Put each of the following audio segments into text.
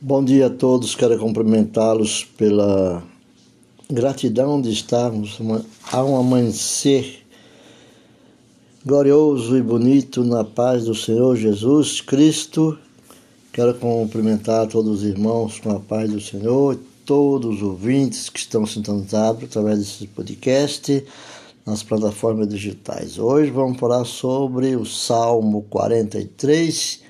Bom dia a todos, quero cumprimentá-los pela gratidão de estarmos a um amanhecer glorioso e bonito na paz do Senhor Jesus Cristo. Quero cumprimentar todos os irmãos com a paz do Senhor, todos os ouvintes que estão sintonizados através desse podcast nas plataformas digitais. Hoje vamos falar sobre o Salmo 43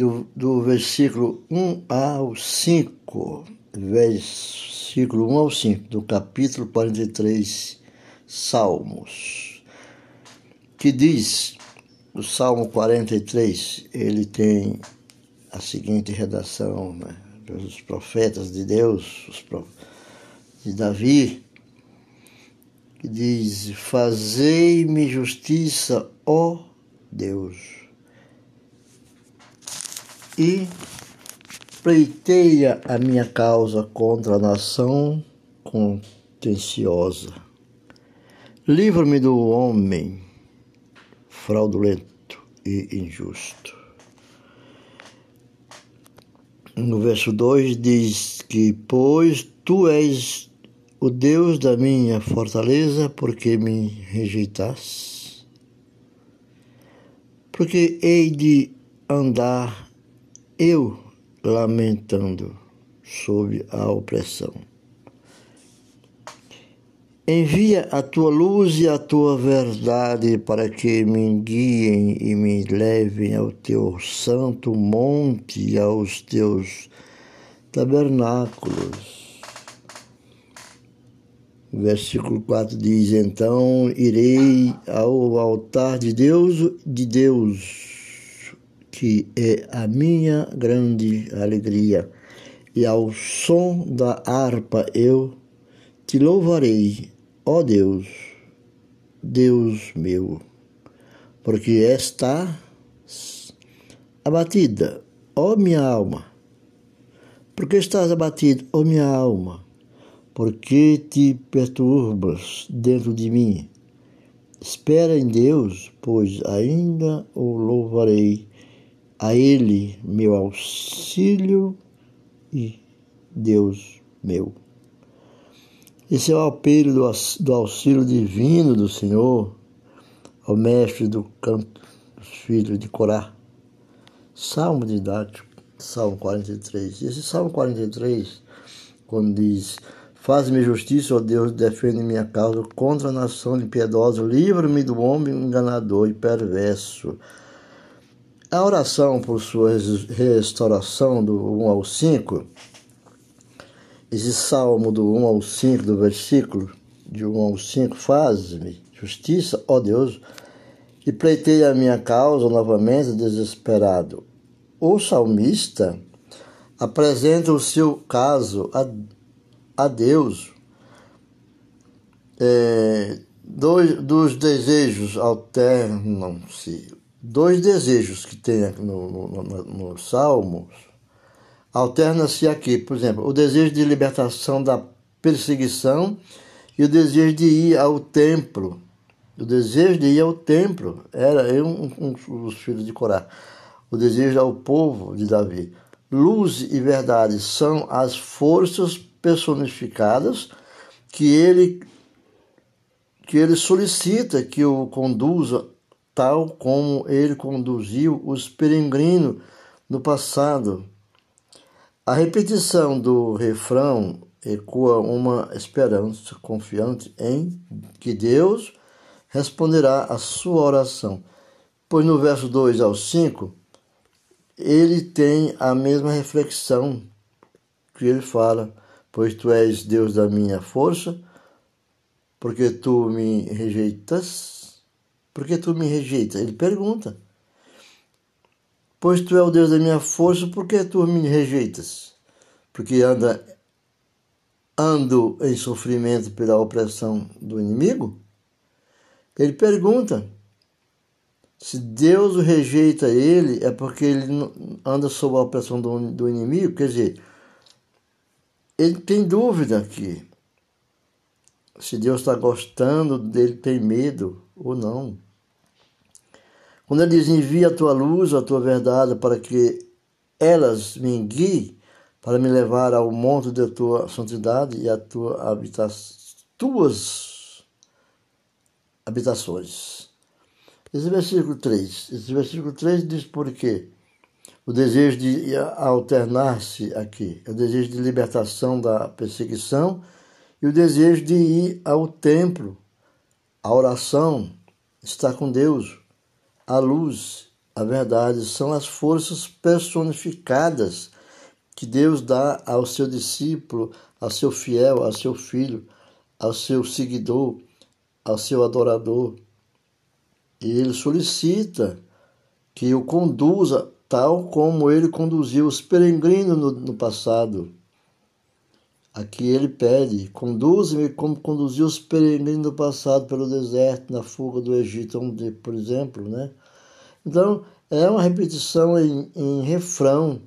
do, do versículo 1 ao 5, versículo 1 ao 5, do capítulo 43, Salmos, que diz, o Salmo 43, ele tem a seguinte redação, né? pelos profetas de Deus, os de Davi, que diz: Fazei-me justiça, ó Deus e pleiteia a minha causa contra a nação contenciosa. Livra-me do homem fraudulento e injusto. No verso 2 diz que, pois tu és o Deus da minha fortaleza, porque me rejeitas? Porque hei de andar eu lamentando sob a opressão. Envia a tua luz e a tua verdade para que me guiem e me levem ao teu santo monte e aos teus tabernáculos. Versículo 4 diz: Então irei ao altar de Deus, de Deus que é a minha grande alegria, e ao som da harpa eu te louvarei, ó Deus, Deus meu, porque está abatida, ó minha alma. Porque estás abatido, ó minha alma? Porque te perturbas dentro de mim? Espera em Deus, pois ainda o louvarei a Ele meu auxílio e Deus meu. Esse é o apelo do, do auxílio divino do Senhor ao mestre do canto dos filhos de Corá. Salmo didático, Salmo 43. Esse Salmo 43, quando diz: Faz-me justiça, ó Deus, defende minha causa contra a nação impiedosa, livra-me do homem enganador e perverso a oração por sua restauração do 1 ao 5, esse salmo do 1 ao 5, do versículo de 1 ao 5, faz-me justiça, ó Deus, e pleitei a minha causa novamente desesperado. O salmista apresenta o seu caso a, a Deus é, dois, dos desejos alternam-se dois desejos que tem no, no, no, no Salmos alterna-se aqui, por exemplo, o desejo de libertação da perseguição e o desejo de ir ao templo. O desejo de ir ao templo era um, um dos filhos de Corá. O desejo ao povo de Davi. Luz e verdade são as forças personificadas que ele que ele solicita que o conduza tal como ele conduziu os peregrinos no passado. A repetição do refrão ecoa uma esperança confiante em que Deus responderá à sua oração. Pois no verso 2 ao 5, ele tem a mesma reflexão que ele fala: Pois tu és Deus da minha força, porque tu me rejeitas por que tu me rejeitas? Ele pergunta. Pois tu é o Deus da minha força, por que tu me rejeitas? Porque anda, ando em sofrimento pela opressão do inimigo? Ele pergunta. Se Deus o rejeita ele, é porque ele anda sob a opressão do, do inimigo? Quer dizer, ele tem dúvida aqui. Se Deus está gostando dele, tem medo ou não. Quando ele diz, envia a tua luz, a tua verdade, para que elas me guiem, para me levar ao monte da tua santidade e a tua habita tuas habitações. Esse versículo 3. Esse versículo 3 diz por quê? O desejo de alternar-se aqui, é o desejo de libertação da perseguição e o desejo de ir ao templo, a oração, estar com Deus, a luz, a verdade, são as forças personificadas que Deus dá ao seu discípulo, ao seu fiel, ao seu filho, ao seu seguidor, ao seu adorador. E ele solicita que o conduza tal como ele conduziu os peregrinos no, no passado. Aqui ele pede: conduze-me como conduziu os peregrinos no passado pelo deserto, na fuga do Egito, por exemplo. Né? Então, é uma repetição em, em refrão,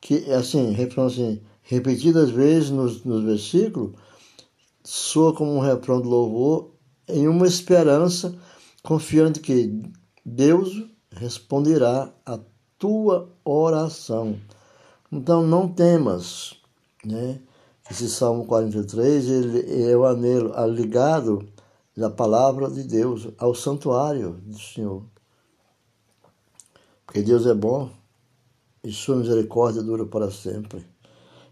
que assim, refrão assim, repetidas vezes nos, nos versículos, soa como um refrão de louvor, em uma esperança, confiando que Deus responderá a tua oração. Então não temas, né? Esse Salmo 43, ele é o anelo ligado da palavra de Deus ao santuário do Senhor. Porque Deus é bom e sua misericórdia dura para sempre.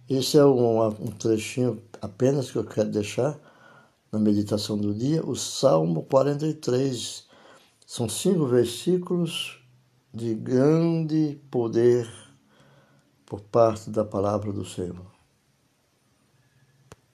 Esse é um, um trechinho apenas que eu quero deixar na meditação do dia, o Salmo 43. São cinco versículos de grande poder por parte da palavra do Senhor.